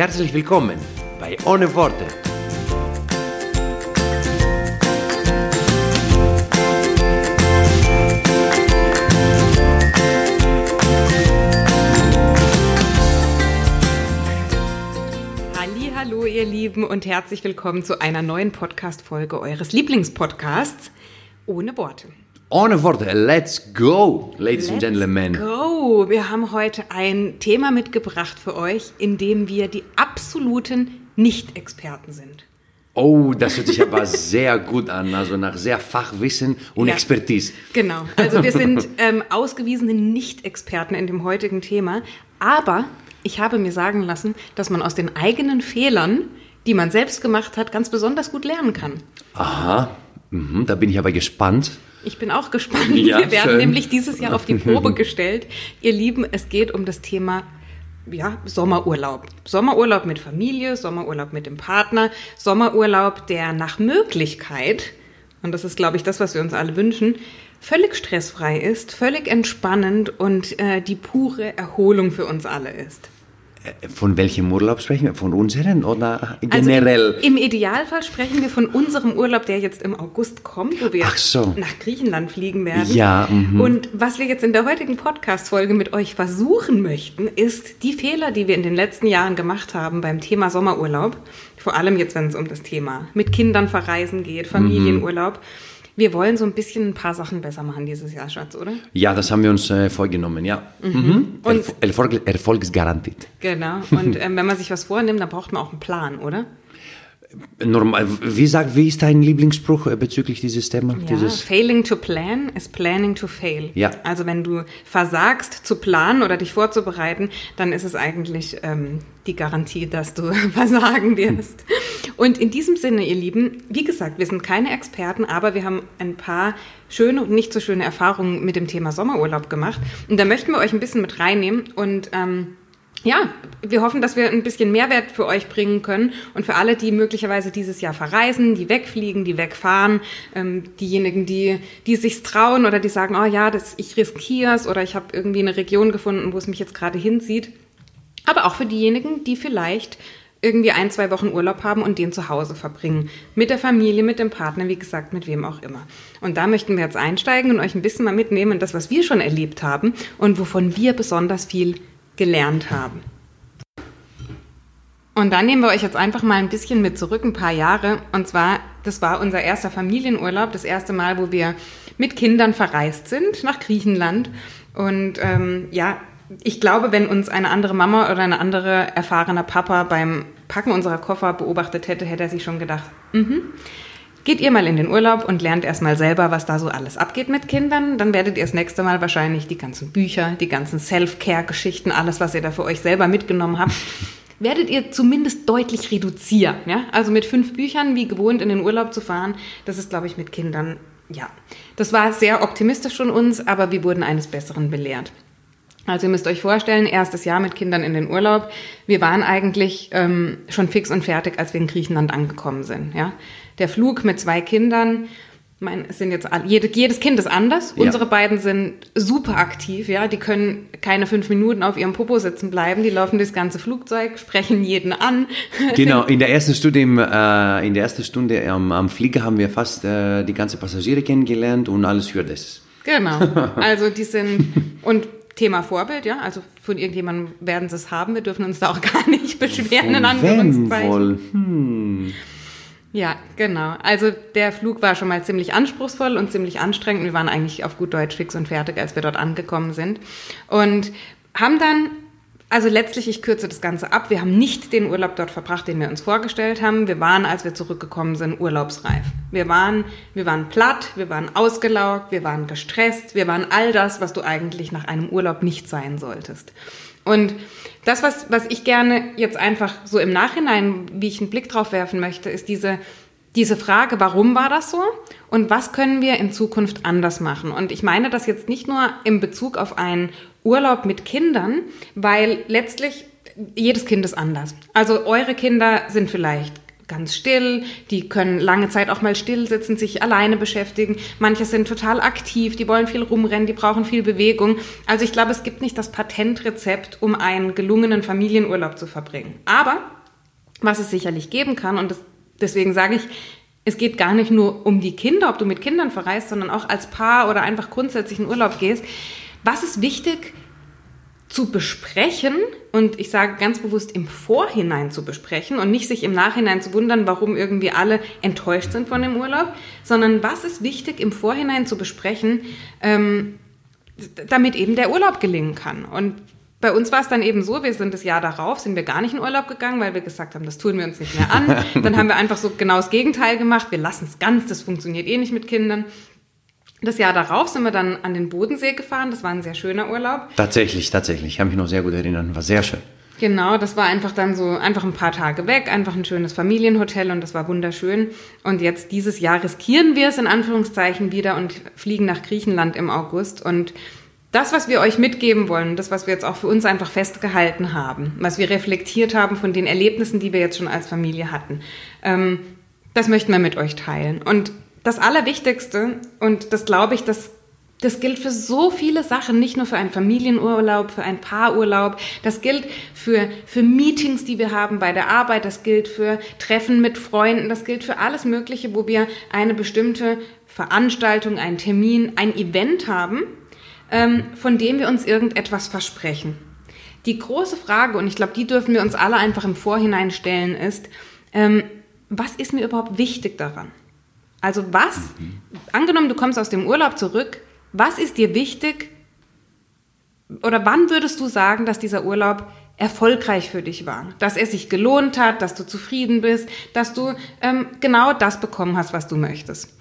Herzlich willkommen bei Ohne Worte. Hallo, ihr Lieben und herzlich willkommen zu einer neuen Podcast-Folge eures Lieblingspodcasts ohne Worte. Ohne Worte, let's go, ladies and Let's gentlemen. Go! Wir haben heute ein Thema mitgebracht für euch, in dem wir die absoluten Nicht-Experten sind. Oh, das hört sich aber sehr gut an, also nach sehr Fachwissen und Ja. Expertise. Genau. Also wir sind ähm, ausgewiesene Nicht-Experten in dem heutigen Thema. Aber ich habe mir sagen lassen, dass man aus den eigenen Fehlern, die man selbst gemacht hat, ganz besonders gut lernen kann. Aha, mhm, da bin ich aber gespannt. Ich bin auch gespannt. Ja, wir werden schön. nämlich dieses Jahr auf die Probe gestellt. Ihr Lieben, es geht um das Thema ja, Sommerurlaub. Sommerurlaub mit Familie, Sommerurlaub mit dem Partner, Sommerurlaub, der nach Möglichkeit, und das ist, glaube ich, das, was wir uns alle wünschen, völlig stressfrei ist, völlig entspannend und äh, die pure Erholung für uns alle ist. Von welchem Urlaub sprechen wir? Von unseren oder Also generell? im, Im Idealfall sprechen wir von unserem Urlaub, der jetzt im August kommt, wo wir so. nach Griechenland fliegen werden. Ja, mhm. Und was wir jetzt in der heutigen Podcast-Folge mit euch versuchen möchten, ist die Fehler, die wir in den letzten Jahren gemacht haben beim Thema Sommerurlaub, vor allem jetzt, wenn es um das Thema mit Kindern verreisen geht, Familienurlaub. Wir wollen so ein bisschen ein paar Sachen besser machen dieses Jahr, Schatz, oder? Ja, das haben wir uns äh, vorgenommen, ja. Mhm. Und- Erf Erfolg, erfolgsgarantiert. Genau. Und ähm, wenn man sich was vornimmt, dann braucht man auch einen Plan, oder? Normal, wie, sagt, wie ist dein Lieblingsspruch äh, bezüglich dieses Thema? Ja, Dieses, failing to plan is planning to fail. Ja. Also wenn du versagst zu planen oder dich vorzubereiten, dann ist es eigentlich ähm, die Garantie, dass du versagen wirst. Und in diesem Sinne, ihr Lieben, wie gesagt, wir sind keine Experten, aber wir haben ein paar schöne und nicht so schöne Erfahrungen mit dem Thema Sommerurlaub gemacht. Und da möchten wir euch ein bisschen mit reinnehmen und ähm, ja, wir hoffen, dass wir ein bisschen Mehrwert für euch bringen können und für alle, die möglicherweise dieses Jahr verreisen, die wegfliegen, die wegfahren, ähm, diejenigen, die, die sich trauen oder die sagen, oh ja, das, ich riskiere es oder ich habe irgendwie eine Region gefunden, wo es mich jetzt gerade hinzieht. Aber auch für diejenigen, die vielleicht irgendwie ein, zwei Wochen Urlaub haben und den zu Hause verbringen. Mit der Familie, mit dem Partner, wie gesagt, mit wem auch immer. Und da möchten wir jetzt einsteigen und euch ein bisschen mal mitnehmen, das, was wir schon erlebt haben und wovon wir besonders viel gelernt haben. Und dann nehmen wir euch jetzt einfach mal ein bisschen mit zurück, ein paar Jahre. Und zwar, das war unser erster Familienurlaub, das erste Mal, wo wir mit Kindern verreist sind nach Griechenland. Und ähm, ja, ich glaube, wenn uns eine andere Mama oder ein anderer erfahrener Papa beim Packen unserer Koffer beobachtet hätte, hätte er sich schon gedacht, mhm, Geht ihr mal in den Urlaub und lernt erstmal selber, was da so alles abgeht mit Kindern. Dann werdet ihr das nächste Mal wahrscheinlich die ganzen Bücher, die ganzen Self-Care-Geschichten, alles, was ihr da für euch selber mitgenommen habt, werdet ihr zumindest deutlich reduzieren. Ja? Also mit fünf Büchern, wie gewohnt, in den Urlaub zu fahren, das ist, glaube ich, mit Kindern, ja. Das war sehr optimistisch von uns, aber wir wurden eines Besseren belehrt. Also ihr müsst euch vorstellen, erstes Jahr mit Kindern in den Urlaub. Wir waren eigentlich ähm, schon fix und fertig, als wir in Griechenland angekommen sind. Ja? Der Flug mit zwei Kindern, mein, es sind jetzt jedes Kind ist anders. Ja. Unsere beiden sind super aktiv, ja. Die können keine fünf Minuten auf ihrem Popo sitzen bleiben. Die laufen durchs ganze Flugzeug, sprechen jeden an. genau, in der ersten Stunde, im, äh, in der ersten Stunde am, am Flieger haben wir fast äh, die ganze Passagiere kennengelernt und alles für das. Genau. Also die sind und Thema Vorbild, ja. Also von irgendjemandem werden sie es haben. Wir dürfen uns da auch gar nicht beschweren in Anführungszeichen. Hm. Ja, genau. Also der Flug war schon mal ziemlich anspruchsvoll und ziemlich anstrengend. Wir waren eigentlich auf gut Deutsch fix und fertig, als wir dort angekommen sind. Und haben dann, also letztlich, ich kürze das Ganze ab, wir haben nicht den Urlaub dort verbracht, den wir uns vorgestellt haben. Wir waren, als wir zurückgekommen sind, urlaubsreif. Wir waren, wir waren platt, wir waren ausgelaugt, wir waren gestresst, wir waren all das, was du eigentlich nach einem Urlaub nicht sein solltest. Und das, was, was ich gerne jetzt einfach so im Nachhinein, wie ich einen Blick drauf werfen möchte, ist diese, diese Frage, warum war das so und was können wir in Zukunft anders machen? Und ich meine das jetzt nicht nur im Bezug auf einen Urlaub mit Kindern, weil letztlich jedes Kind ist anders. Also eure Kinder sind vielleicht ganz still, die können lange Zeit auch mal still sitzen, sich alleine beschäftigen. Manche sind total aktiv, die wollen viel rumrennen, die brauchen viel Bewegung. Also ich glaube, es gibt nicht das Patentrezept, um einen gelungenen Familienurlaub zu verbringen. Aber was es sicherlich geben kann, und das, deswegen sage ich, es geht gar nicht nur um die Kinder, ob du mit Kindern verreist, sondern auch als Paar oder einfach grundsätzlich in Urlaub gehst. Was ist wichtig, zu besprechen und ich sage ganz bewusst im Vorhinein zu besprechen und nicht sich im Nachhinein zu wundern, warum irgendwie alle enttäuscht sind von dem Urlaub, sondern was ist wichtig im Vorhinein zu besprechen, ähm, damit eben der Urlaub gelingen kann. Und bei uns war es dann eben so, wir sind das Jahr darauf, sind wir gar nicht in Urlaub gegangen, weil wir gesagt haben, das tun wir uns nicht mehr an. Dann haben wir einfach so genau das Gegenteil gemacht, wir lassen es ganz, das funktioniert eh nicht mit Kindern. Das Jahr darauf sind wir dann an den Bodensee gefahren. Das war ein sehr schöner Urlaub. Tatsächlich, tatsächlich. Ich kann mich noch sehr gut erinnern. War sehr schön. Genau, das war einfach dann so, einfach ein paar Tage weg, einfach ein schönes Familienhotel und das war wunderschön. Und jetzt dieses Jahr riskieren wir es in Anführungszeichen wieder und fliegen nach Griechenland im August. Und das, was wir euch mitgeben wollen, das, was wir jetzt auch für uns einfach festgehalten haben, was wir reflektiert haben von den Erlebnissen, die wir jetzt schon als Familie hatten, ähm, das möchten wir mit euch teilen. Und das Allerwichtigste, und das glaube ich, das, das gilt für so viele Sachen, nicht nur für einen Familienurlaub, für einen Paarurlaub, das gilt für, für Meetings, die wir haben bei der Arbeit, das gilt für Treffen mit Freunden, das gilt für alles Mögliche, wo wir eine bestimmte Veranstaltung, einen Termin, ein Event haben, ähm, von dem wir uns irgendetwas versprechen. Die große Frage, und ich glaube, die dürfen wir uns alle einfach im Vorhinein stellen, ist, ähm, was ist mir überhaupt wichtig daran? Also was, mhm. angenommen, du kommst aus dem Urlaub zurück, was ist dir wichtig oder wann würdest du sagen, dass dieser Urlaub erfolgreich für dich war, dass er sich gelohnt hat, dass du zufrieden bist, dass du ähm, genau das bekommen hast, was du möchtest.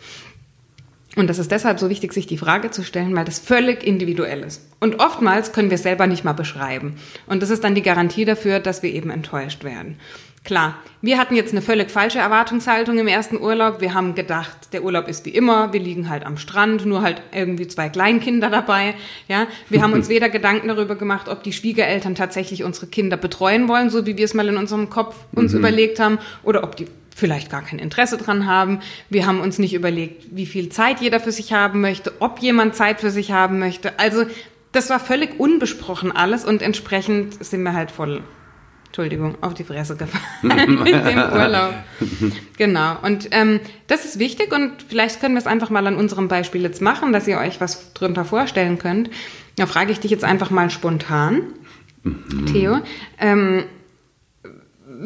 Und das ist deshalb so wichtig, sich die Frage zu stellen, weil das völlig individuell ist. Und oftmals können wir es selber nicht mal beschreiben. Und das ist dann die Garantie dafür, dass wir eben enttäuscht werden. Klar, wir hatten jetzt eine völlig falsche Erwartungshaltung im ersten Urlaub. Wir haben gedacht, der Urlaub ist wie immer, wir liegen halt am Strand, nur halt irgendwie zwei Kleinkinder dabei. Ja, wir haben uns weder Gedanken darüber gemacht, ob die Schwiegereltern tatsächlich unsere Kinder betreuen wollen, so wie wir es mal in unserem Kopf uns mhm. überlegt haben, oder ob die vielleicht gar kein Interesse dran haben. Wir haben uns nicht überlegt, wie viel Zeit jeder für sich haben möchte, ob jemand Zeit für sich haben möchte. Also das war völlig unbesprochen alles und entsprechend sind wir halt voll Entschuldigung, auf die Fresse gefallen mit dem Urlaub. Genau. Und ähm, das ist wichtig und vielleicht können wir es einfach mal an unserem Beispiel jetzt machen, dass ihr euch was drunter vorstellen könnt. Da frage ich dich jetzt einfach mal spontan, mhm. Theo. Ähm,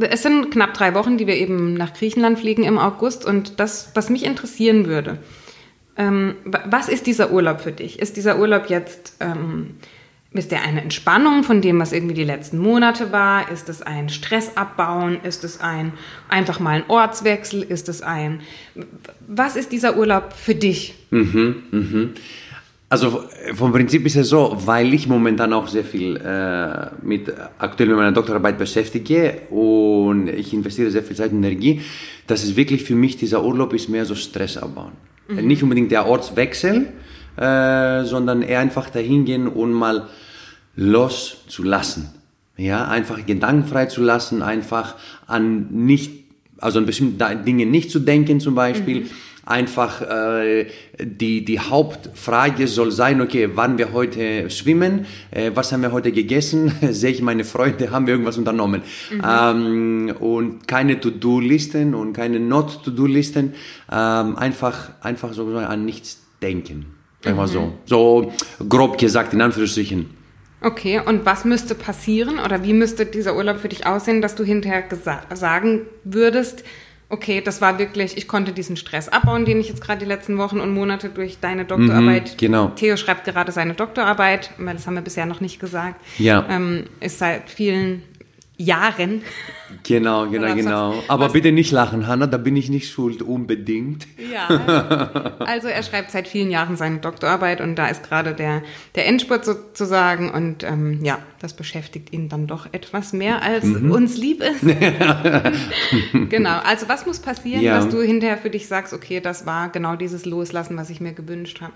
es sind knapp drei Wochen, die wir eben nach Griechenland fliegen im August und das, was mich interessieren würde, ähm, was ist dieser Urlaub für dich? Ist dieser Urlaub jetzt ähm, ist der eine Entspannung von dem, was irgendwie die letzten Monate war? Ist es ein Stressabbauen? Ist es ein einfach mal ein Ortswechsel? Ist es ein was ist dieser Urlaub für dich? Mhm, mhm. Also vom Prinzip ist es so, weil ich momentan auch sehr viel äh, mit aktuell mit meiner Doktorarbeit beschäftige und ich investiere sehr viel Zeit und Energie, dass es wirklich für mich dieser Urlaub ist mehr so Stress abbauen. Mhm. Nicht unbedingt der Ortswechsel, äh, sondern eher einfach dahin gehen und mal loszulassen. Ja, einfach gedankenfrei zu lassen, einfach an nicht, also an bestimmte Dinge nicht zu denken zum Beispiel. Mhm. Einfach äh, die, die Hauptfrage soll sein, okay, wann wir heute schwimmen, äh, was haben wir heute gegessen, sehe ich meine Freunde, haben wir irgendwas unternommen. Mhm. Ähm, und keine To-Do-Listen und keine Not-To-Do-Listen, ähm, einfach, einfach so an nichts denken. Einfach mhm. so. So grob gesagt, in Anführungsstrichen. Okay, und was müsste passieren oder wie müsste dieser Urlaub für dich aussehen, dass du hinterher sagen würdest, okay, das war wirklich, ich konnte diesen Stress abbauen, den ich jetzt gerade die letzten Wochen und Monate durch deine Doktorarbeit. Mhm, genau. Theo schreibt gerade seine Doktorarbeit, weil das haben wir bisher noch nicht gesagt. Ja. Ähm, ist seit vielen Jahren. Genau, genau, genau. Aber bitte nicht lachen, Hanna, da bin ich nicht schuld, unbedingt. Ja. Also er schreibt seit vielen Jahren seine Doktorarbeit und da ist gerade der, der Endspurt sozusagen und ähm, ja, das beschäftigt ihn dann doch etwas mehr, als Mhm. uns lieb ist. genau. Also was muss passieren, Ja. dass du hinterher für dich sagst, okay, das war genau dieses Loslassen, was ich mir gewünscht habe?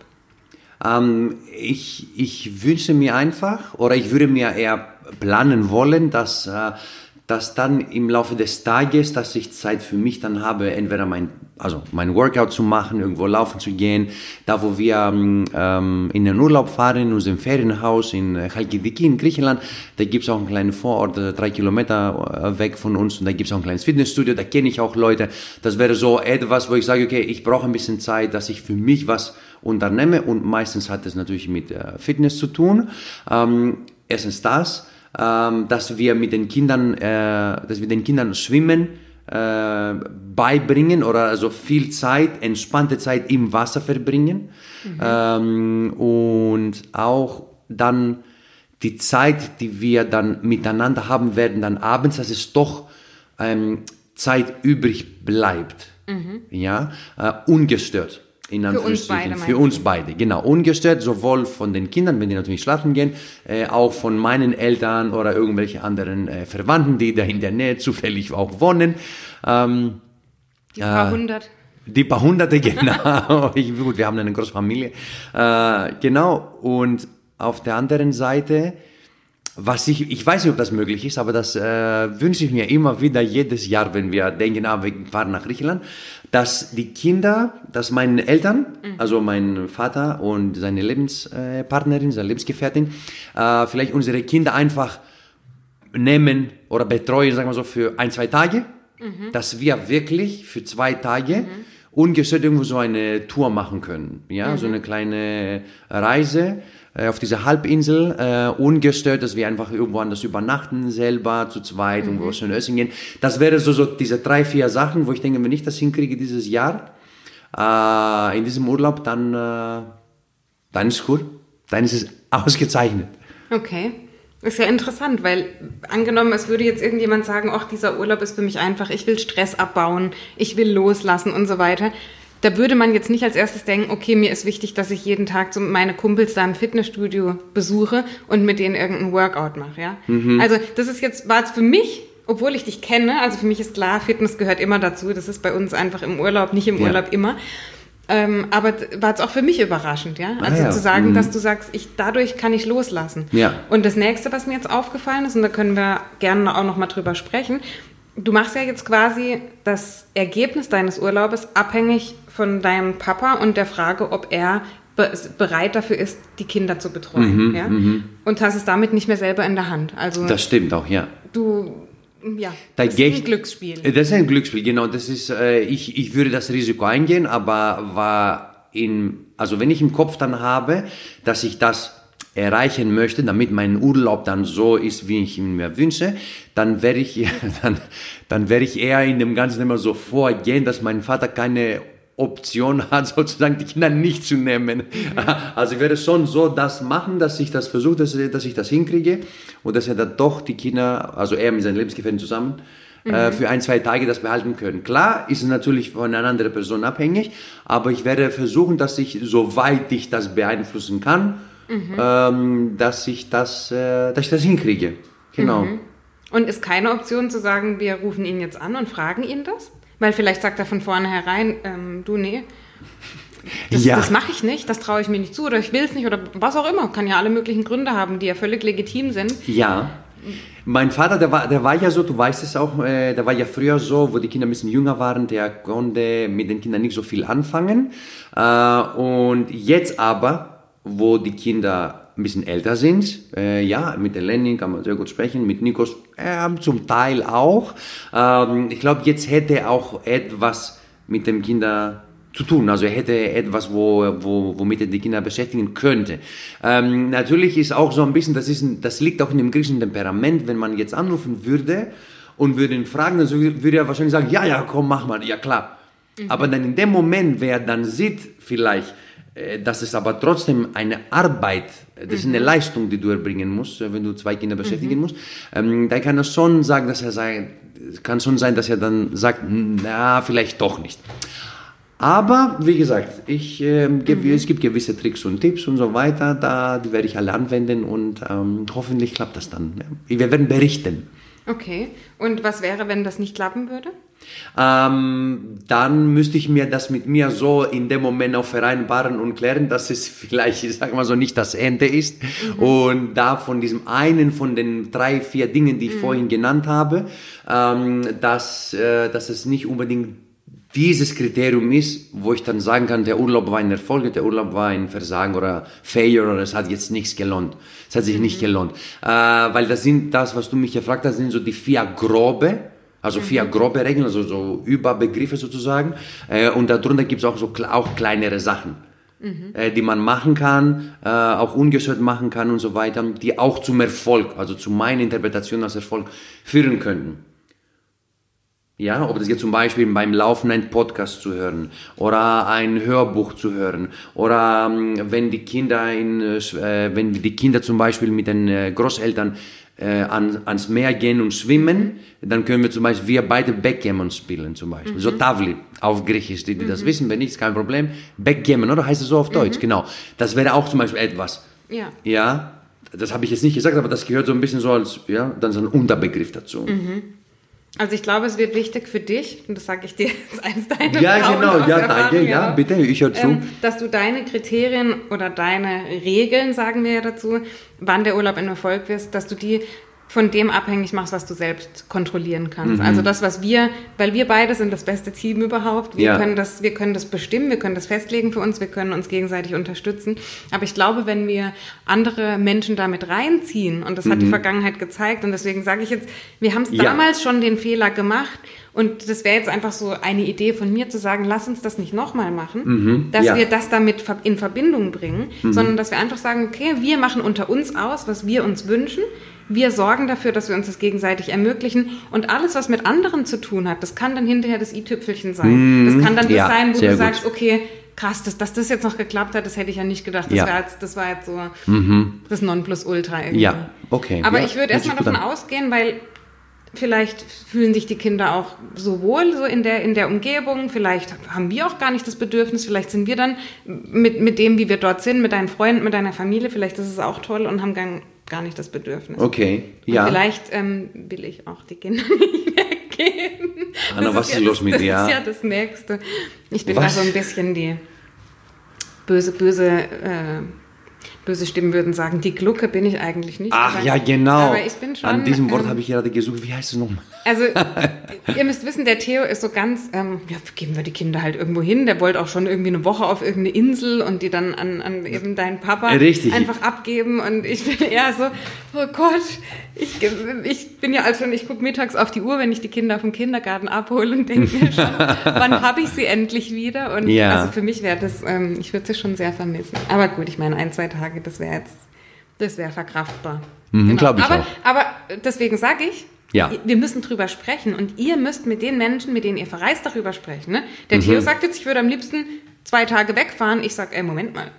Ähm, ich, ich wünsche mir einfach, oder ich würde mir eher planen wollen, dass, äh, dass dann im Laufe des Tages, dass ich Zeit für mich dann habe, entweder mein, also mein Workout zu machen, irgendwo laufen zu gehen, da wo wir ähm, ähm, in den Urlaub fahren, in unserem Ferienhaus in Chalkidiki in Griechenland, da gibt's auch einen kleinen Vorort, äh, drei Kilometer äh, weg von uns und da gibt's auch ein kleines Fitnessstudio, da kenne ich auch Leute. Das wäre so etwas, wo ich sage, okay, ich brauche ein bisschen Zeit, dass ich für mich was unternehme und meistens hat es natürlich mit Fitness zu tun. Ähm, erstens das, dass wir mit den Kindern, äh, dass wir den Kindern Schwimmen äh, beibringen oder also viel Zeit, entspannte Zeit im Wasser verbringen. Ähm, und auch dann die Zeit, die wir dann miteinander haben werden, dann abends, dass es doch ähm, Zeit übrig bleibt, ja, äh, ungestört. In uns Anführungsstrichen. beide, meinst Für du? uns beide, genau. Ungestört, sowohl von den Kindern, wenn die natürlich schlafen gehen, äh, auch von meinen Eltern oder irgendwelche anderen äh, Verwandten, die da in der Nähe zufällig auch wohnen. Ähm, Die paar hundert. die paar Hunderte, genau. Ich, gut, wir haben eine große Familie. Äh, genau. Und auf der anderen Seite, was ich, ich weiß nicht, ob das möglich ist, aber das äh, wünsche ich mir immer wieder jedes Jahr, wenn wir denken, ah, wir fahren nach Griechenland, dass die Kinder, dass meine Eltern, also mein Vater und seine Lebenspartnerin, seine Lebensgefährtin, äh, vielleicht unsere Kinder einfach nehmen oder betreuen, sagen wir so, für ein, zwei Tage, dass wir wirklich für zwei Tage ungestört irgendwo so eine Tour machen können. Ja, so eine kleine Reise äh, auf dieser Halbinsel, äh, ungestört, dass wir einfach irgendwo anders übernachten, selber zu zweit, irgendwo schön essen gehen. Das wäre so, so diese drei, vier Sachen, wo ich denke, wenn ich das hinkriege dieses Jahr, äh, in diesem Urlaub, dann, äh, dann ist gut. Dann ist es ausgezeichnet. Okay. Ist ja interessant, weil angenommen, es würde jetzt irgendjemand sagen, ach, dieser Urlaub ist für mich einfach, ich will Stress abbauen, ich will loslassen und so weiter. Da würde man jetzt nicht als erstes denken, okay, mir ist wichtig, dass ich jeden Tag so meine Kumpels da im Fitnessstudio besuche und mit denen irgendein Workout mache, ja. Also das ist jetzt, war es für mich, obwohl ich dich kenne, also für mich ist klar, Fitness gehört immer dazu, das ist bei uns einfach im Urlaub, nicht im Ja. Urlaub immer. Ähm, aber war es auch für mich überraschend, ja. Also ja. zu sagen, Mhm. dass du sagst, ich dadurch kann ich loslassen. Ja. Und das nächste, was mir jetzt aufgefallen ist, und da können wir gerne auch noch mal drüber sprechen, du machst ja jetzt quasi das Ergebnis deines Urlaubes abhängig von deinem Papa und der Frage, ob er be bereit dafür ist, die Kinder zu betreuen. ja? Und hast es damit nicht mehr selber in der Hand. Also Das stimmt auch, ja. du, ja, Da das ist ein Glücksspiel. Das ist ein Glücksspiel, genau. Das ist, äh, ich, ich würde das Risiko eingehen, aber war in, also wenn ich im Kopf dann habe, dass ich das erreichen möchte, damit mein Urlaub dann so ist, wie ich ihn mir wünsche, dann werde ich, dann, dann werde ich eher in dem Ganzen immer so vorgehen, dass mein Vater keine Option hat, sozusagen die Kinder nicht zu nehmen. Also ich werde schon so das machen, dass ich das versuche, dass, dass ich das hinkriege und dass er dann doch die Kinder, also er mit seinen Lebensgefährten zusammen, äh, für ein, zwei Tage das behalten können. Klar ist es natürlich von einer anderen Person abhängig, aber ich werde versuchen, dass ich, soweit ich das beeinflussen kann, ähm, dass ich das, äh, dass ich das hinkriege. Genau. Und ist keine Option zu sagen, wir rufen ihn jetzt an und fragen ihn das? Weil vielleicht sagt er von vornherein, ähm, du, nee, das, Ja. das mache ich nicht, das traue ich mir nicht zu oder ich will es nicht oder was auch immer. Kann ja alle möglichen Gründe haben, die ja völlig legitim sind. Ja. Mein Vater, der war, der war ja so, du weißt es auch, äh, der war ja früher so, wo die Kinder ein bisschen jünger waren, der konnte mit den Kindern nicht so viel anfangen. Äh, und jetzt aber, wo die Kinder ein bisschen älter sind, äh, ja, mit der Lenny kann man sehr gut sprechen, mit Nikos äh, zum Teil auch. Ähm, ich glaube, jetzt hätte er auch etwas mit dem Kinder zu tun. Also er hätte etwas, wo, wo, womit er die Kinder beschäftigen könnte. Ähm, natürlich ist auch so ein bisschen, das, ist, das liegt auch in dem griechischen Temperament, wenn man jetzt anrufen würde und würde ihn fragen, dann würde er wahrscheinlich sagen, ja, ja, komm, mach mal, ja klar. Aber dann in dem Moment, wer dann sieht, vielleicht, äh, dass es aber trotzdem eine Arbeit, das ist eine Leistung, die du erbringen musst, wenn du zwei Kinder beschäftigen musst, ähm, dann kann er schon sagen, dass er sagt, kann schon sein, dass er dann sagt, na, vielleicht doch nicht. Aber wie gesagt, ich, äh, mhm. es gibt gewisse Tricks und Tipps und so weiter, da, die werde ich alle anwenden und ähm, hoffentlich klappt das dann. Wir werden berichten. Okay, und was wäre, wenn das nicht klappen würde? Ähm, dann müsste ich mir das mit mir so in dem Moment auch vereinbaren und klären, dass es vielleicht, ich sag mal so, nicht das Ende ist. Mhm. Und da von diesem einen von den drei, vier Dingen, die ich mhm. vorhin genannt habe, ähm, dass, äh, dass es nicht unbedingt dieses Kriterium ist, wo ich dann sagen kann, der Urlaub war ein Erfolg, der Urlaub war ein Versagen oder Failure oder es hat jetzt nichts gelohnt. Es hat sich mhm. nicht gelohnt. Äh, weil das sind, das, was du mich gefragt hast, sind so die vier grobe, also vier mhm. grobe Regeln, also so Überbegriffe sozusagen. Äh, und darunter gibt es auch so auch kleinere Sachen. Mhm. Äh, die man machen kann, äh, auch ungestört machen kann und so weiter, die auch zum Erfolg, also zu meiner Interpretation als Erfolg führen könnten. Ja, ob das jetzt zum Beispiel beim Laufen ein Podcast zu hören oder ein Hörbuch zu hören oder ähm, wenn die Kinder in, äh, wenn die Kinder zum Beispiel mit den äh, Großeltern äh, an, ans Meer gehen und schwimmen, dann können wir zum Beispiel wir beide Backgammon spielen zum Beispiel. Mhm. So Tavli auf Griechisch, die, die mhm. das wissen, wenn nicht, ist kein Problem. Backgammon, oder heißt es so auf Deutsch? Mhm. Genau. Das wäre auch zum Beispiel etwas. Ja. Ja. Das habe ich jetzt nicht gesagt, aber das gehört so ein bisschen so als, ja, dann so ein Unterbegriff dazu. Mhm. Also ich glaube, es wird wichtig für dich, und das sage ich dir jetzt als deine Ja, Frauen genau, ja, danke, ja, bitte, ich höre zu. Ähm, dass du deine Kriterien oder deine Regeln, sagen wir ja dazu, wann der Urlaub ein Erfolg wird, dass du die von dem abhängig machst, was du selbst kontrollieren kannst. Mhm. Also das, was wir, weil wir beide sind das beste Team überhaupt. Wir, ja. können das, wir können das bestimmen, wir können das festlegen für uns, wir können uns gegenseitig unterstützen. Aber ich glaube, wenn wir andere Menschen damit reinziehen, und das mhm. hat die mhm. Vergangenheit gezeigt, und deswegen sage ich jetzt, wir haben es ja. damals schon den Fehler gemacht, und das wäre jetzt einfach so eine Idee von mir zu sagen, lass uns das nicht nochmal machen, mhm. dass ja. wir das damit in Verbindung bringen, mhm. sondern dass wir einfach sagen, okay, wir machen unter uns aus, was wir uns wünschen. Wir sorgen dafür, dass wir uns das gegenseitig ermöglichen. Und alles, was mit anderen zu tun hat, das kann dann hinterher das i-Tüpfelchen sein. Mhm. Das kann dann das ja, sein, wo du gut. sagst, okay, krass, dass, dass das jetzt noch geklappt hat, das hätte ich ja nicht gedacht. Das, ja. war, jetzt, das war jetzt so mhm. das Nonplusultra irgendwie. Ja, okay. Aber ja, ich würde erstmal davon ausgehen, weil Vielleicht fühlen sich die Kinder auch so wohl so in der, in der Umgebung. Vielleicht haben wir auch gar nicht das Bedürfnis. Vielleicht sind wir dann mit, mit dem, wie wir dort sind, mit deinen Freunden, mit deiner Familie, vielleicht ist es auch toll und haben gar, nicht das Bedürfnis. Okay, ja. Und vielleicht ähm, will ich auch die Kinder nicht weggeben. Anna, was ist ja los das, mit dir? Das ist ja das Nächste. Ich bin was? da so ein bisschen die böse, böse... Äh, böse Stimmen würden sagen, die Glucke bin ich eigentlich nicht. Ach aber, ja, genau. Aber ich bin schon, An diesem Wort ähm, habe ich gerade gesucht. Wie heißt es nochmal? Also, ihr müsst wissen, der Theo ist so ganz, ähm, ja, geben wir die Kinder halt irgendwo hin. Der wollte auch schon irgendwie eine Woche auf irgendeine Insel und die dann an, an eben deinen Papa Richtig. einfach abgeben. Und ich bin eher so, oh Gott, ich, ich bin ja also schon, ich gucke mittags auf die Uhr, wenn ich die Kinder vom Kindergarten abhole und denke mir schon, wann habe ich sie endlich wieder? Und ja. also für mich wäre das, ähm, ich würde sie schon sehr vermissen. Aber gut, ich meine, ein, zwei Tage, das wäre jetzt, das wäre verkraftbar. Mhm, genau. Glaube ich aber, auch. aber deswegen sage ich, ja. Wir müssen drüber sprechen und ihr müsst mit den Menschen, mit denen ihr verreist, darüber sprechen. Ne? Der mhm. Theo sagt jetzt, ich würde am liebsten zwei Tage wegfahren. Ich sage, ey, Moment mal.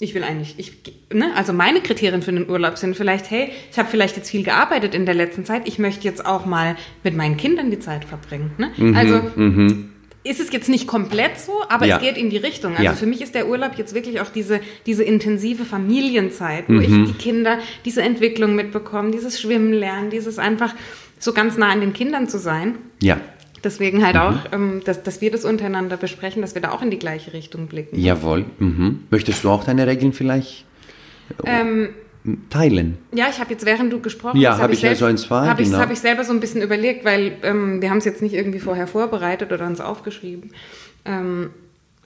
Ich will eigentlich, ich, ne? also meine Kriterien für den Urlaub sind vielleicht, hey, ich habe vielleicht jetzt viel gearbeitet in der letzten Zeit, ich möchte jetzt auch mal mit meinen Kindern die Zeit verbringen. Ne? Mhm, also mhm ist es jetzt nicht komplett so, aber ja. es geht in die Richtung. Also ja. für mich ist der Urlaub jetzt wirklich auch diese, diese intensive Familienzeit, wo mhm. ich die Kinder diese Entwicklung mitbekommen, dieses Schwimmen lernen, dieses einfach so ganz nah an den Kindern zu sein. Ja. Deswegen halt mhm. auch, ähm, dass, dass wir das untereinander besprechen, dass wir da auch in die gleiche Richtung blicken. Jawohl. Mhm. Möchtest du auch deine Regeln vielleicht? Ähm, teilen. Ja, ich habe jetzt, während du gesprochen ja, hast, habe hab ich, selbst, also Habe genau. ich, hab ich selber so ein bisschen überlegt, weil ähm, wir haben es jetzt nicht irgendwie vorher vorbereitet oder uns aufgeschrieben. Ähm,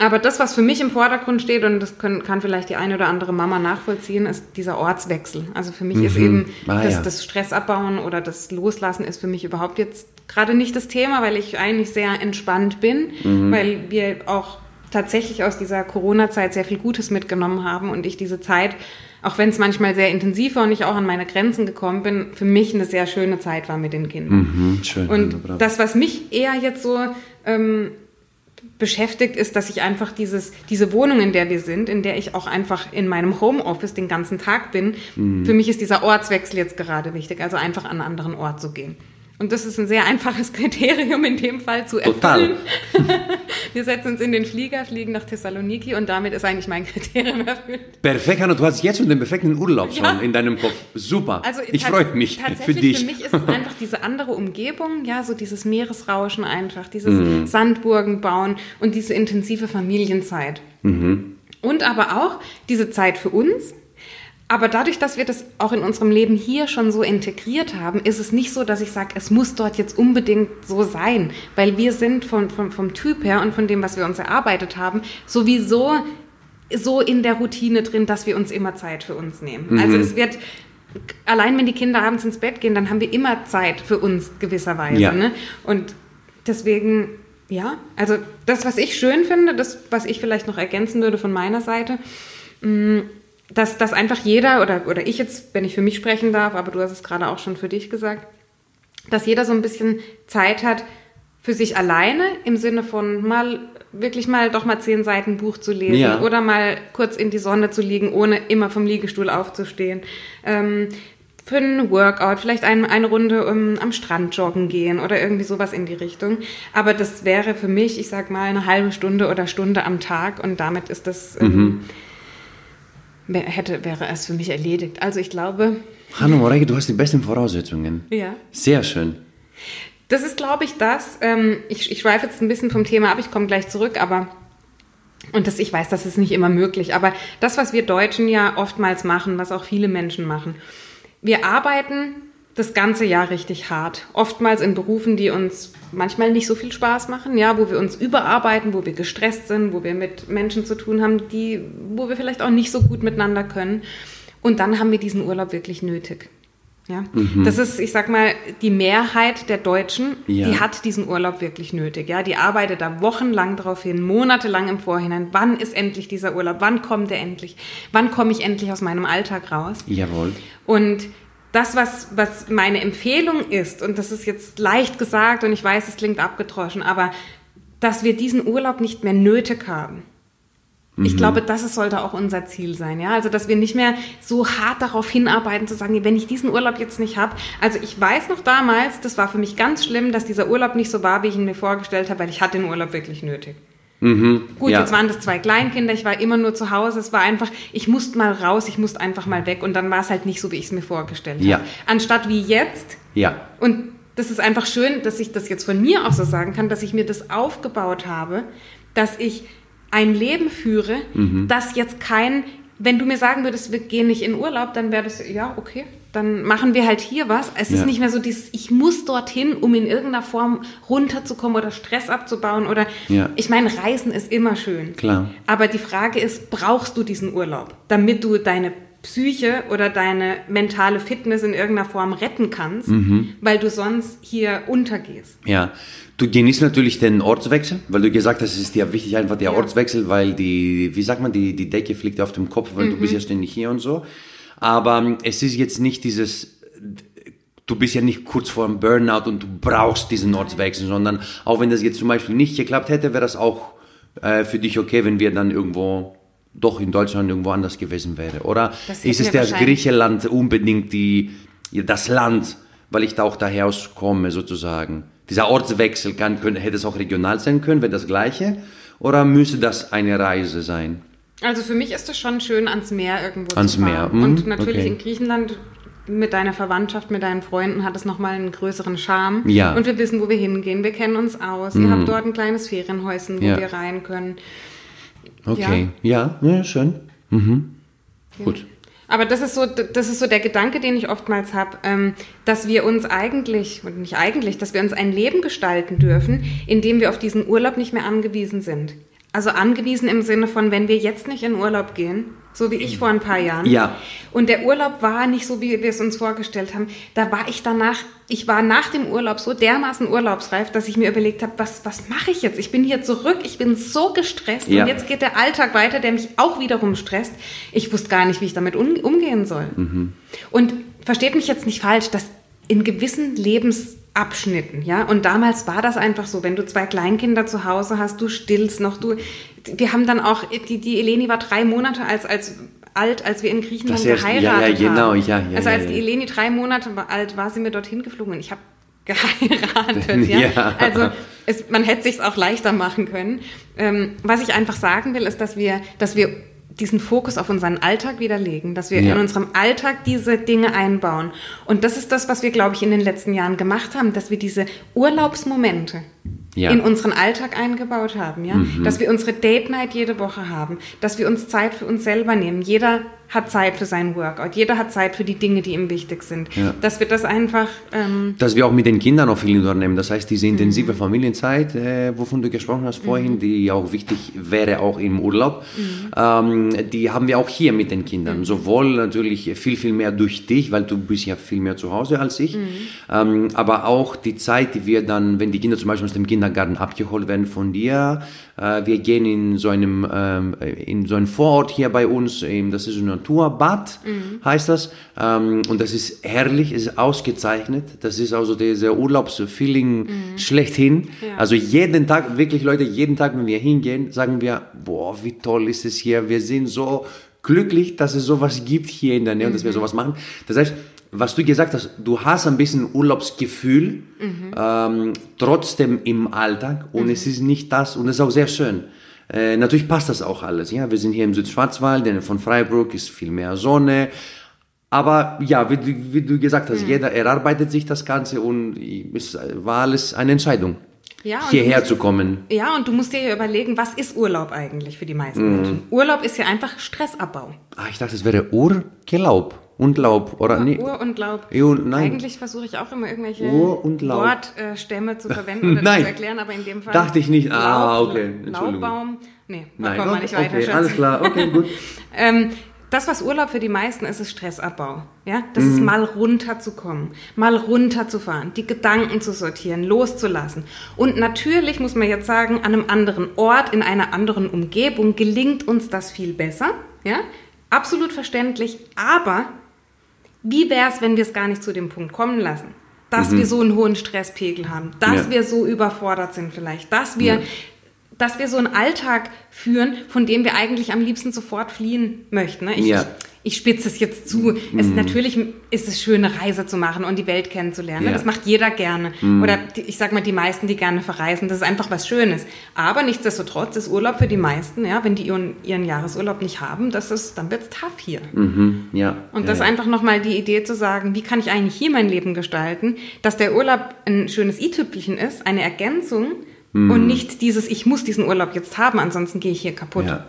aber das, was für mich im Vordergrund steht, und das können, kann vielleicht die eine oder andere Mama nachvollziehen, ist dieser Ortswechsel. Also für mich mhm. ist eben ah, das, ja. das Stressabbauen oder das Loslassen ist für mich überhaupt jetzt gerade nicht das Thema, weil ich eigentlich sehr entspannt bin, mhm. weil wir auch tatsächlich aus dieser Corona-Zeit sehr viel Gutes mitgenommen haben und ich diese Zeit auch wenn es manchmal sehr intensiv war und ich auch an meine Grenzen gekommen bin, für mich eine sehr schöne Zeit war mit den Kindern. Mhm, schön, und wunderbar. das, was mich eher jetzt so ähm, beschäftigt, ist, dass ich einfach dieses, diese Wohnung, in der wir sind, in der ich auch einfach in meinem Homeoffice den ganzen Tag bin, mhm. für mich ist dieser Ortswechsel jetzt gerade wichtig, also einfach an einen anderen Ort zu gehen. Und das ist ein sehr einfaches Kriterium in dem Fall zu erfüllen. Total. Wir setzen uns in den Flieger, fliegen nach Thessaloniki und damit ist eigentlich mein Kriterium erfüllt. Perfekt, Hanna, du hast jetzt schon den perfekten Urlaub schon ja. in deinem Kopf. Super. Also ich freue mich für dich. Für mich ist es einfach diese andere Umgebung, ja, so dieses Meeresrauschen einfach, dieses mhm. Sandburgen bauen und diese intensive Familienzeit. Mhm. Und aber auch diese Zeit für uns, aber dadurch, dass wir das auch in unserem Leben hier schon so integriert haben, ist es nicht so, dass ich sage, es muss dort jetzt unbedingt so sein, weil wir sind vom, vom, vom Typ her und von dem, was wir uns erarbeitet haben, sowieso so in der Routine drin, dass wir uns immer Zeit für uns nehmen. Mhm. Also es wird, allein wenn die Kinder abends ins Bett gehen, dann haben wir immer Zeit für uns gewisserweise. Ja. Ne? Und deswegen, ja, also das, was ich schön finde, das, was ich vielleicht noch ergänzen würde von meiner Seite, mm, dass, dass einfach jeder, oder, oder ich jetzt, wenn ich für mich sprechen darf, aber du hast es gerade auch schon für dich gesagt, dass jeder so ein bisschen Zeit hat für sich alleine im Sinne von mal wirklich mal doch mal zehn Seiten Buch zu lesen ja. oder mal kurz in die Sonne zu liegen, ohne immer vom Liegestuhl aufzustehen. Ähm, für einen Workout, vielleicht ein, eine Runde um, am Strand joggen gehen oder irgendwie sowas in die Richtung. Aber das wäre für mich, ich sag mal, eine halbe Stunde oder Stunde am Tag und damit ist das ähm, mhm hätte, wäre es für mich erledigt. Also ich glaube. Hanno Moreige, du hast die besten Voraussetzungen. Ja. Sehr schön. Das ist, glaube ich, das. Ähm, ich, ich schweife jetzt ein bisschen vom Thema ab, ich komme gleich zurück, aber. Und das, ich weiß, das ist nicht immer möglich, aber das, was wir Deutschen ja oftmals machen, was auch viele Menschen machen, wir arbeiten das ganze Jahr richtig hart. Oftmals in Berufen, die uns manchmal nicht so viel Spaß machen, ja, wo wir uns überarbeiten, wo wir gestresst sind, wo wir mit Menschen zu tun haben, die, wo wir vielleicht auch nicht so gut miteinander können. Und dann haben wir diesen Urlaub wirklich nötig. Ja, mhm. das ist, ich sag mal, die Mehrheit der Deutschen, ja. die hat diesen Urlaub wirklich nötig. Ja, die arbeitet da wochenlang drauf hin, monatelang im Vorhinein. Wann ist endlich dieser Urlaub? Wann kommt er endlich? Wann komme ich endlich aus meinem Alltag raus? Jawohl. Und das, was, was meine Empfehlung ist, und das ist jetzt leicht gesagt und ich weiß, es klingt abgedroschen, aber dass wir diesen Urlaub nicht mehr nötig haben. Ich mhm. glaube, das sollte auch unser Ziel sein, ja. Also, dass wir nicht mehr so hart darauf hinarbeiten, zu sagen, wenn ich diesen Urlaub jetzt nicht habe. Also, ich weiß noch damals, das war für mich ganz schlimm, dass dieser Urlaub nicht so war, wie ich ihn mir vorgestellt habe, weil ich hatte den Urlaub wirklich nötig. Mhm, Gut, ja. jetzt waren das zwei Kleinkinder, ich war immer nur zu Hause. Es war einfach, ich musste mal raus, ich musste einfach mal weg und dann war es halt nicht so, wie ich es mir vorgestellt ja. habe. Anstatt wie jetzt. Ja. Und das ist einfach schön, dass ich das jetzt von mir auch so sagen kann, dass ich mir das aufgebaut habe, dass ich ein Leben führe, mhm. das jetzt kein, wenn du mir sagen würdest, wir gehen nicht in Urlaub, dann wäre das, ja, okay, dann machen wir halt hier was. Es ja. ist nicht mehr so dieses, ich muss dorthin, um in irgendeiner Form runterzukommen oder Stress abzubauen oder, ja. ich meine, Reisen ist immer schön. Klar. Aber die Frage ist, brauchst du diesen Urlaub, damit du deine Psyche oder deine mentale Fitness in irgendeiner Form retten kannst, mhm. weil du sonst hier untergehst. Ja, du genießt natürlich den Ortswechsel, weil du gesagt hast, es ist dir wichtig einfach der ja. Ortswechsel, weil die, wie sagt man, die, die Decke fliegt auf dem Kopf, weil mhm. du bist ja ständig hier und so. Aber ähm, es ist jetzt nicht dieses, du bist ja nicht kurz vor einem Burnout und du brauchst diesen Ortswechsel, sondern auch wenn das jetzt zum Beispiel nicht geklappt hätte, wäre das auch äh, für dich okay, wenn wir dann irgendwo doch in Deutschland irgendwo anders gewesen wäre, oder? Ist es der Griechenland unbedingt die, das Land, weil ich da auch daher aus komme sozusagen? Dieser Ortswechsel kann, könnte, hätte es auch regional sein können, wäre das gleiche? Oder müsste das eine Reise sein? Also für mich ist es schon schön, ans Meer irgendwo ans zu fahren. Meer. Mhm. Und natürlich okay. in Griechenland mit deiner Verwandtschaft, mit deinen Freunden hat es nochmal einen größeren Charme. Ja. Und wir wissen, wo wir hingehen. Wir kennen uns aus. Mhm. Ihr habt dort ein kleines Ferienhäuschen, wo ja. wir rein können. Okay, ja, ja, ja schön. Mhm. Ja. Gut. Aber das ist so, das ist so der Gedanke, den ich oftmals habe, ähm, dass wir uns eigentlich, und nicht eigentlich, dass wir uns ein Leben gestalten dürfen, in dem wir auf diesen Urlaub nicht mehr angewiesen sind. Also angewiesen im Sinne von, wenn wir jetzt nicht in Urlaub gehen, so wie ich vor ein paar Jahren. Ja. Und der Urlaub war nicht so, wie wir es uns vorgestellt haben. Da war ich danach, ich war nach dem Urlaub so dermaßen urlaubsreif, dass ich mir überlegt habe, was, was mache ich jetzt? Ich bin hier zurück, ich bin so gestresst ja. und jetzt geht der Alltag weiter, der mich auch wiederum stresst. Ich wusste gar nicht, wie ich damit umgehen soll. Mhm. Und versteht mich jetzt nicht falsch, dass in gewissen Lebens Abschnitten, ja. Und damals war das einfach so, wenn du zwei Kleinkinder zu Hause hast, du stillst noch, du, wir haben dann auch, die, die Eleni war drei Monate als, als alt, als wir in Griechenland Das ja, geheiratet ja, genau, haben. ja, ja, also ja, als ja. die Eleni drei Monate alt war, sind wir dorthin geflogen und ich habe geheiratet. Ja? Ja. Also es, man hätte sich auch leichter machen können. Ähm, was ich einfach sagen will, ist, dass wir, dass wir diesen Fokus auf unseren Alltag wieder legen, dass wir Ja. in unserem Alltag diese Dinge einbauen. Und das ist das, was wir, glaube ich, in den letzten Jahren gemacht haben, dass wir diese Urlaubsmomente Ja. in unseren Alltag eingebaut haben, ja, dass wir unsere Date Night jede Woche haben, dass wir uns Zeit für uns selber nehmen. Jeder hat Zeit für seinen Workout, jeder hat Zeit für die Dinge, die ihm wichtig sind. Ja. Dass wir das einfach ähm, Dass wir auch mit den Kindern auch viel unternehmen. Das heißt, diese intensive Familienzeit, äh, wovon du gesprochen hast vorhin, die auch wichtig wäre, auch im Urlaub, ähm, die haben wir auch hier mit den Kindern. Sowohl natürlich viel, viel mehr durch dich, weil du bist ja viel mehr zu Hause als ich, ähm, aber auch die Zeit, die wir dann, wenn die Kinder zum Beispiel aus dem Kindergarten abgeholt werden von dir, wir gehen in so einem, ähm, in so einem Vorort hier bei uns, das ist ein Naturbad, heißt das, ähm, und das ist herrlich, ist ausgezeichnet, das ist also dieser Urlaubsfeeling schlechthin. Also jeden Tag, wirklich Leute, jeden Tag, wenn wir hingehen, sagen wir, boah, wie toll ist es hier, wir sind so glücklich, dass es sowas gibt hier in der Nähe und dass wir sowas machen. Das heißt, was du gesagt hast, du hast ein bisschen Urlaubsgefühl, ähm, trotzdem im Alltag und es ist nicht das und es ist auch sehr schön. Äh, natürlich passt das auch alles. Ja, wir sind hier im Südschwarzwald, denn von Freiburg ist viel mehr Sonne. Aber ja, wie, du- wie du gesagt hast, jeder erarbeitet sich das Ganze und es war alles eine Entscheidung, Ja, hierher musst- zu kommen. Ja, und du musst dir ja überlegen, was ist Urlaub eigentlich für die meisten Mhm. Menschen? Urlaub ist ja einfach Stressabbau. Ah, ich dachte, es wäre Urlaub und Laub oder nee. Ur und Laub. Ja, nein. Eigentlich versuche ich auch immer irgendwelche Ur. Wortstämme zu verwenden oder Nein. zu erklären, aber in dem Fall. Dachte ich nicht. Ah, Laub, okay. Laubbaum. Nee, da Nein, wir okay, nicht weiter. okay, Schatz. alles klar, okay, gut. Ähm, das, was Urlaub für die meisten ist, ist Stressabbau. Ja? Das Mhm. ist mal runterzukommen, mal runterzufahren, die Gedanken zu sortieren, loszulassen. Und natürlich muss man jetzt sagen, an einem anderen Ort, in einer anderen Umgebung gelingt uns das viel besser. Ja? Absolut verständlich. Aber wie wäre es, wenn wir es gar nicht zu dem Punkt kommen lassen? Dass wir so einen hohen Stresspegel haben, dass Ja. wir so überfordert sind vielleicht, dass wir, Ja. dass wir so einen Alltag führen, von dem wir eigentlich am liebsten sofort fliehen möchten. Ne? Ich, Ja. ich, ich spitze es jetzt zu. Es, natürlich ist es schön, eine Reise zu machen und die Welt kennenzulernen. ne? Ja. Das macht jeder gerne. Oder die, ich sag mal, die meisten, die gerne verreisen, das ist einfach was Schönes. Aber nichtsdestotrotz ist Urlaub für die meisten, ja, wenn die ihren, ihren Jahresurlaub nicht haben, das ist, dann wird's tough hier. Mhm, ja. Und ja, das ja. einfach nochmal die Idee zu sagen, wie kann ich eigentlich hier mein Leben gestalten, dass der Urlaub ein schönes i-Tüpfelchen ist, eine Ergänzung und nicht dieses, ich muss diesen Urlaub jetzt haben, ansonsten gehe ich hier kaputt. Ja,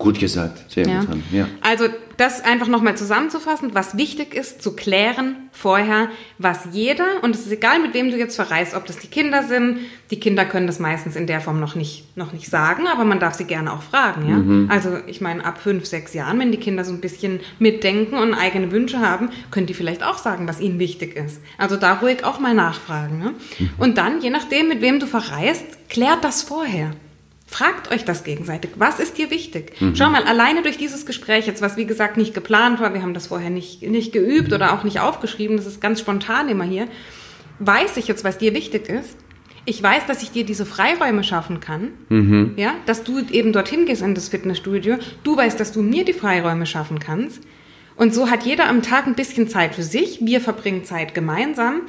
gut gesagt, sehr Ja. gut. Hanna. Ja. Also das einfach nochmal zusammenzufassen, was wichtig ist, zu klären vorher, was jeder, und es ist egal, mit wem du jetzt verreist, ob das die Kinder sind, die Kinder können das meistens in der Form noch nicht, noch nicht sagen, aber man darf sie gerne auch fragen. Ja? Also ich meine, ab fünf, sechs Jahren, wenn die Kinder so ein bisschen mitdenken und eigene Wünsche haben, können die vielleicht auch sagen, was ihnen wichtig ist. Also da ruhig auch mal nachfragen. Ne? Und dann, je nachdem, mit wem du verreist, klärt das vorher. Fragt euch das gegenseitig. Was ist dir wichtig? Schau mal, alleine durch dieses Gespräch, jetzt was wie gesagt nicht geplant war, wir haben das vorher nicht, nicht geübt oder auch nicht aufgeschrieben, das ist ganz spontan immer hier, weiß ich jetzt, was dir wichtig ist. Ich weiß, dass ich dir diese Freiräume schaffen kann, ja, dass du eben dorthin gehst in das Fitnessstudio. Du weißt, dass du mir die Freiräume schaffen kannst. Und so hat jeder am Tag ein bisschen Zeit für sich. Wir verbringen Zeit gemeinsam.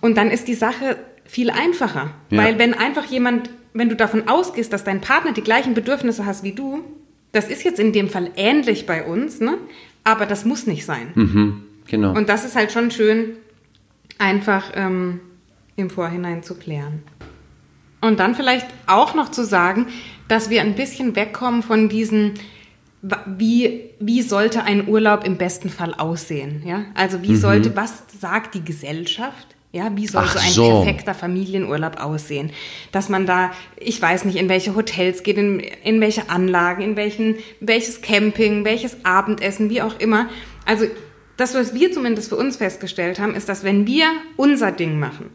Und dann ist die Sache viel einfacher. Ja. Weil wenn einfach jemand, wenn du davon ausgehst, dass dein Partner die gleichen Bedürfnisse hast wie du, das ist jetzt in dem Fall ähnlich bei uns, ne? aber das muss nicht sein. Mhm, genau. Und das ist halt schon schön, einfach ähm, im Vorhinein zu klären. Und dann vielleicht auch noch zu sagen, dass wir ein bisschen wegkommen von diesen, wie, wie sollte ein Urlaub im besten Fall aussehen? Ja? Also wie sollte, was sagt die Gesellschaft? Ja, wie soll Ach so ein so. perfekter Familienurlaub aussehen? Dass man da, ich weiß nicht, in welche Hotels geht, in, in welche Anlagen, in welchen, welches Camping, welches Abendessen, wie auch immer. Also das, was wir zumindest für uns festgestellt haben, ist, dass wenn wir unser Ding machen,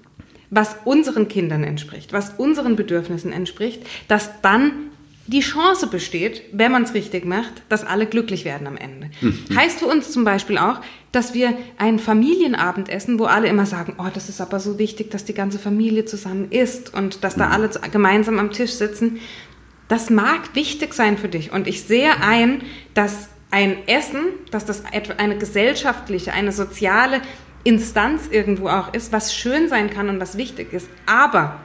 was unseren Kindern entspricht, was unseren Bedürfnissen entspricht, dass dann die Chance besteht, wenn man es richtig macht, dass alle glücklich werden am Ende. Mhm. Heißt für uns zum Beispiel auch, dass wir ein Familienabend essen, wo alle immer sagen, oh, das ist aber so wichtig, dass die ganze Familie zusammen isst und dass Mhm. da alle gemeinsam am Tisch sitzen. Das mag wichtig sein für dich. Und ich sehe ein, dass ein Essen, dass das eine gesellschaftliche, eine soziale Instanz irgendwo auch ist, was schön sein kann und was wichtig ist. Aber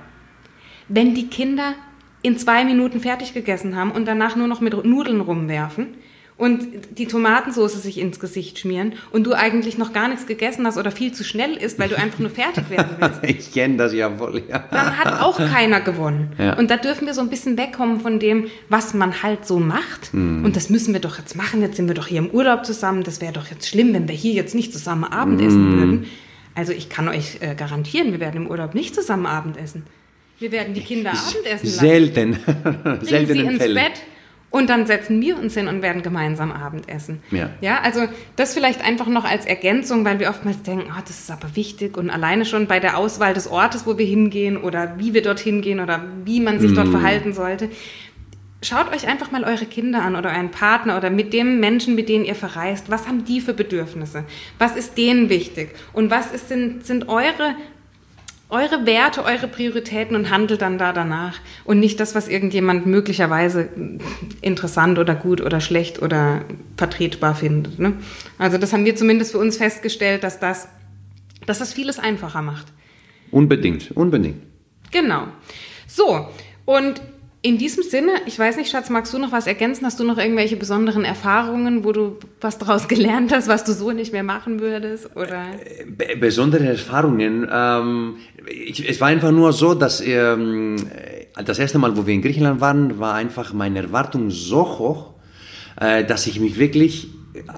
wenn die Kinder in zwei Minuten fertig gegessen haben und danach nur noch mit Nudeln rumwerfen und die Tomatensauce sich ins Gesicht schmieren und du eigentlich noch gar nichts gegessen hast oder viel zu schnell isst, weil du einfach nur fertig werden willst, Ich kenne das ja wohl, ja. dann hat auch keiner gewonnen. Ja. Und da dürfen wir so ein bisschen wegkommen von dem, was man halt so macht. Hm. Und das müssen wir doch jetzt machen. Jetzt sind wir doch hier im Urlaub zusammen. Das wäre doch jetzt schlimm, wenn wir hier jetzt nicht zusammen Abendessen Hm. würden. Also ich kann euch äh, garantieren, wir werden im Urlaub nicht zusammen Abendessen. Wir werden die Kinder Abendessen lassen. Selten. Bringen sie ins Fällen. Bett und dann setzen wir uns hin und werden gemeinsam Abendessen. Ja. ja, also das vielleicht einfach noch als Ergänzung, weil wir oftmals denken, ah, das ist aber wichtig und alleine schon bei der Auswahl des Ortes, wo wir hingehen oder wie wir dorthin gehen oder wie man sich dort Mm. verhalten sollte. Schaut euch einfach mal eure Kinder an oder euren Partner oder mit dem Menschen, mit denen ihr verreist. Was haben die für Bedürfnisse? Was ist denen wichtig? Und was ist, sind, sind eure eure Werte, eure Prioritäten und handelt dann da danach und nicht das, was irgendjemand möglicherweise interessant oder gut oder schlecht oder vertretbar findet. Ne? Also das haben wir zumindest für uns festgestellt, dass das, dass das vieles einfacher macht. Unbedingt, unbedingt. Genau. So, und in diesem Sinne, ich weiß nicht, Schatz, magst du noch was ergänzen? Hast du noch irgendwelche besonderen Erfahrungen, wo du was daraus gelernt hast, was du so nicht mehr machen würdest? Oder? Be besondere Erfahrungen. Ähm, ich, es war einfach nur so, dass ähm, das erste Mal, wo wir in Griechenland waren, war einfach meine Erwartung so hoch, äh, dass ich mich wirklich,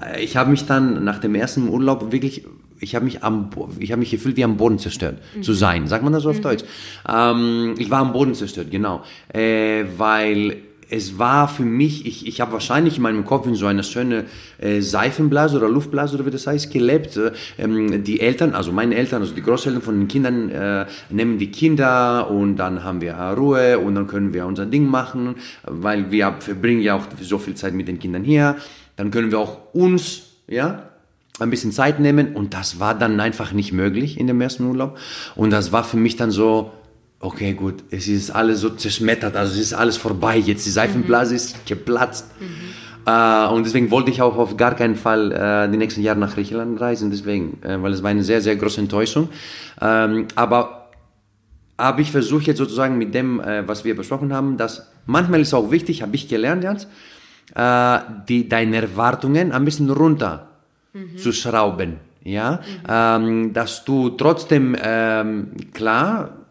äh, ich habe mich dann nach dem ersten Urlaub wirklich ich habe mich am, ich habe mich gefühlt wie am Boden zerstört zu sein. Sagt man das so auf Deutsch? Ähm, ich war am Boden zerstört, genau, äh, weil es war für mich, ich, ich habe wahrscheinlich in meinem Kopf in so einer schönen äh, Seifenblase oder Luftblase oder wie das heißt, gelebt. Äh, ähm, die Eltern, also meine Eltern, also die Großeltern von den Kindern, äh, nehmen die Kinder und dann haben wir Ruhe und dann können wir unser Ding machen, weil wir verbringen ja auch so viel Zeit mit den Kindern hier. Dann können wir auch uns, ja, ein bisschen Zeit nehmen und das war dann einfach nicht möglich in dem ersten Urlaub. Und das war für mich dann so okay gut es ist alles so zerschmettert also es ist alles vorbei jetzt die Seifenblase ist geplatzt. Äh, und deswegen wollte ich auch auf gar keinen Fall äh, die nächsten Jahre nach Griechenland reisen deswegen äh, weil es war eine sehr sehr große Enttäuschung. Ähm, aber habe ich versucht jetzt sozusagen mit dem, äh, was wir besprochen haben, dass manchmal ist auch wichtig, habe ich gelernt jetzt, äh, die, deine Erwartungen ein bisschen runter zu schrauben. Ja, ähm, dass du trotzdem ähm, klar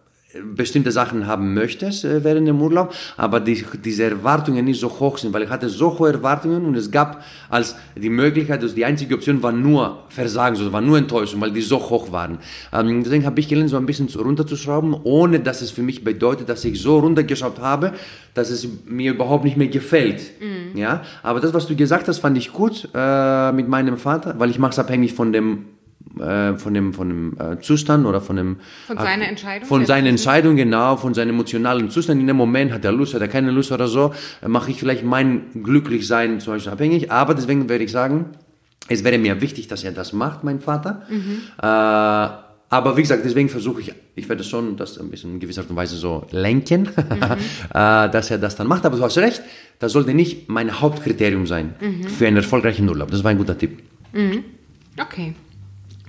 bestimmte Sachen haben möchtest äh, während dem Urlaub, aber die, diese Erwartungen nicht so hoch sind, weil ich hatte so hohe Erwartungen und es gab als die Möglichkeit, also die einzige Option war nur Versagen, also war nur Enttäuschung, weil die so hoch waren. Ähm, deswegen habe ich gelernt, so ein bisschen zu- runterzuschrauben, ohne dass es für mich bedeutet, dass ich so runtergeschraubt habe, dass es mir überhaupt nicht mehr gefällt. Ja, aber das, was du gesagt hast, fand ich gut äh, mit meinem Vater, weil ich mache es abhängig von dem äh, von dem von dem äh, Zustand oder von dem Von seiner Entscheidung von seiner? Entscheidung genau von seinem emotionalen Zustand. In dem Moment hat er Lust hat er keine Lust oder so äh, mache ich vielleicht mein Glücklichsein zum Beispiel abhängig. Aber deswegen würde ich sagen es wäre mir wichtig dass er das macht mein Vater. Äh, aber wie gesagt deswegen versuche ich ich werde schon das ein bisschen in gewisser Art und Weise so lenken äh, dass er das dann macht. Aber du hast recht das sollte nicht mein Hauptkriterium sein für einen erfolgreichen Urlaub. Das war ein guter Tipp. Okay,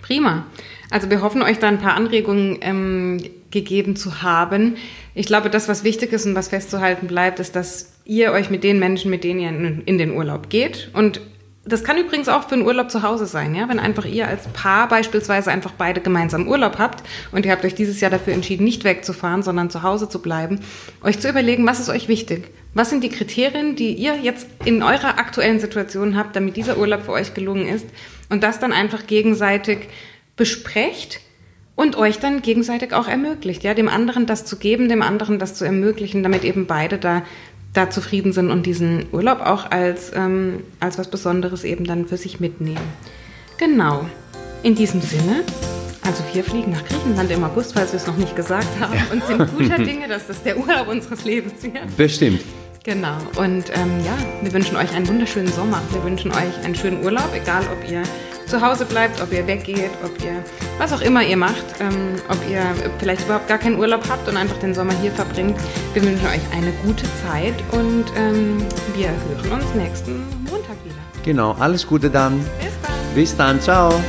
prima. Also wir hoffen, euch da ein paar Anregungen ähm, gegeben zu haben. Ich glaube, das, was wichtig ist und was festzuhalten bleibt, ist, dass ihr euch mit den Menschen, mit denen ihr in, den Urlaub geht und das kann übrigens auch für einen Urlaub zu Hause sein, ja. Wenn einfach ihr als Paar beispielsweise einfach beide gemeinsam Urlaub habt und ihr habt euch dieses Jahr dafür entschieden, nicht wegzufahren, sondern zu Hause zu bleiben, euch zu überlegen, was ist euch wichtig? Was sind die Kriterien, die ihr jetzt in eurer aktuellen Situation habt, damit dieser Urlaub für euch gelungen ist? Und das dann einfach gegenseitig besprecht und euch dann gegenseitig auch ermöglicht, ja, dem anderen das zu geben, dem anderen das zu ermöglichen, damit eben beide da da zufrieden sind und diesen Urlaub auch als, ähm, als was Besonderes eben dann für sich mitnehmen. Genau. In diesem Sinne, also wir fliegen nach Griechenland im August, falls wir es noch nicht gesagt haben, und sind guter Dinge, dass das der Urlaub unseres Lebens wird. bestimmt Genau. Und ähm, ja, wir wünschen euch einen wunderschönen Sommer. Wir wünschen euch einen schönen Urlaub, egal ob ihr zu Hause bleibt, ob ihr weggeht, ob ihr was auch immer ihr macht, ähm, ob ihr vielleicht überhaupt gar keinen Urlaub habt und einfach den Sommer hier verbringt. Wir wünschen euch eine gute Zeit und ähm, wir hören uns nächsten Montag wieder. Genau, alles Gute dann. Bis dann. Bis dann, ciao.